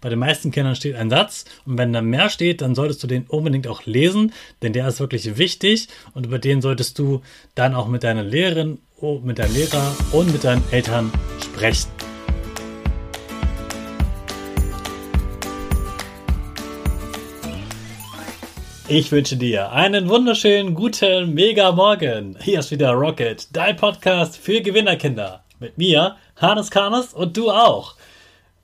Bei den meisten Kindern steht ein Satz und wenn da mehr steht, dann solltest du den unbedingt auch lesen, denn der ist wirklich wichtig und über den solltest du dann auch mit deiner Lehrerin, mit deinem Lehrer und mit deinen Eltern sprechen. Ich wünsche dir einen wunderschönen guten Mega Morgen. Hier ist wieder Rocket, dein Podcast für Gewinnerkinder. Mit mir, Hannes Karnes und du auch.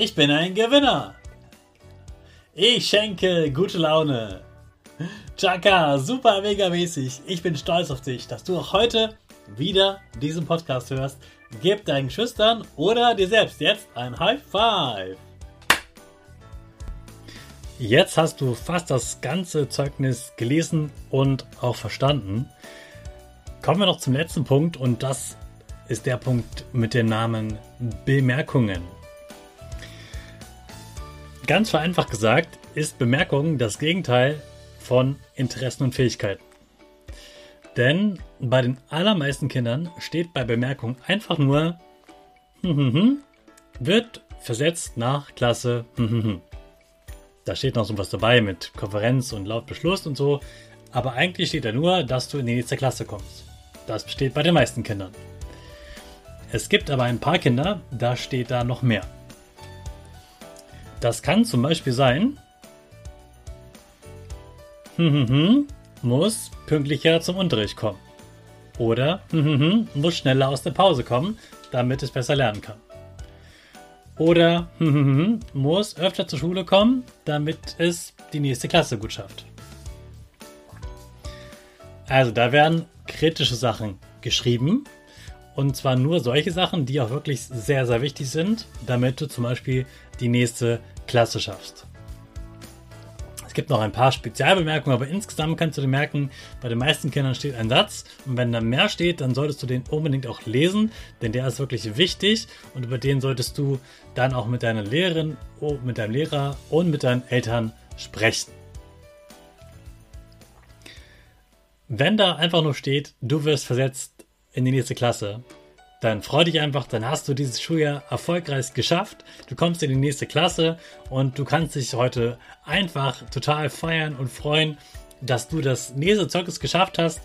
Ich bin ein Gewinner. Ich schenke gute Laune. Chaka, super mega mäßig. Ich bin stolz auf dich, dass du auch heute wieder diesen Podcast hörst. Gib deinen Schüchtern oder dir selbst jetzt ein High Five. Jetzt hast du fast das ganze Zeugnis gelesen und auch verstanden. Kommen wir noch zum letzten Punkt und das ist der Punkt mit dem Namen Bemerkungen. Ganz vereinfacht gesagt ist Bemerkung das Gegenteil von Interessen und Fähigkeiten. Denn bei den allermeisten Kindern steht bei Bemerkung einfach nur wird versetzt nach Klasse. Da steht noch so was dabei mit Konferenz und laut Beschluss und so. Aber eigentlich steht da nur, dass du in die nächste Klasse kommst. Das steht bei den meisten Kindern. Es gibt aber ein paar Kinder, da steht da noch mehr. Das kann zum Beispiel sein, muss pünktlicher zum Unterricht kommen. Oder muss schneller aus der Pause kommen, damit es besser lernen kann. Oder muss öfter zur Schule kommen, damit es die nächste Klasse gut schafft. Also da werden kritische Sachen geschrieben. Und zwar nur solche Sachen, die auch wirklich sehr, sehr wichtig sind, damit du zum Beispiel die nächste Klasse schaffst gibt noch ein paar Spezialbemerkungen, aber insgesamt kannst du dir merken, bei den meisten Kindern steht ein Satz und wenn da mehr steht, dann solltest du den unbedingt auch lesen, denn der ist wirklich wichtig und über den solltest du dann auch mit deiner Lehrerin, mit deinem Lehrer und mit deinen Eltern sprechen. Wenn da einfach nur steht, du wirst versetzt in die nächste Klasse, dann freu dich einfach, dann hast du dieses Schuljahr erfolgreich geschafft. Du kommst in die nächste Klasse und du kannst dich heute einfach total feiern und freuen, dass du das nächste Zeugnis geschafft hast,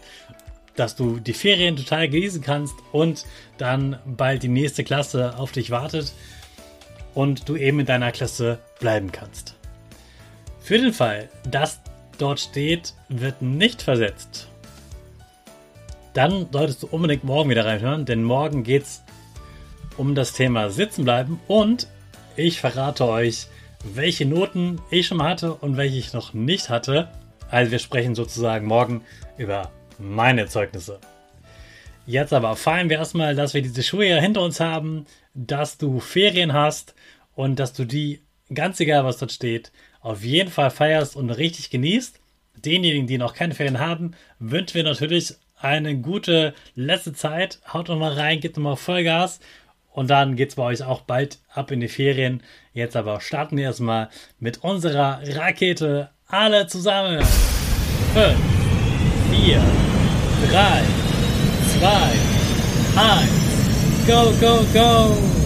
dass du die Ferien total genießen kannst und dann bald die nächste Klasse auf dich wartet und du eben in deiner Klasse bleiben kannst. Für den Fall, dass dort steht, wird nicht versetzt dann solltest du unbedingt morgen wieder reinhören, denn morgen geht es um das Thema Sitzen bleiben und ich verrate euch, welche Noten ich schon mal hatte und welche ich noch nicht hatte. Also wir sprechen sozusagen morgen über meine Zeugnisse. Jetzt aber feiern wir erstmal, dass wir diese Schuljahr hinter uns haben, dass du Ferien hast und dass du die, ganz egal was dort steht, auf jeden Fall feierst und richtig genießt. Denjenigen, die noch keine Ferien haben, wünschen wir natürlich eine gute letzte Zeit. Haut noch mal rein, gebt noch mal Vollgas und dann geht es bei euch auch bald ab in die Ferien. Jetzt aber starten wir erstmal mit unserer Rakete alle zusammen. 5, 4, 3, 2, 1, go, go, go!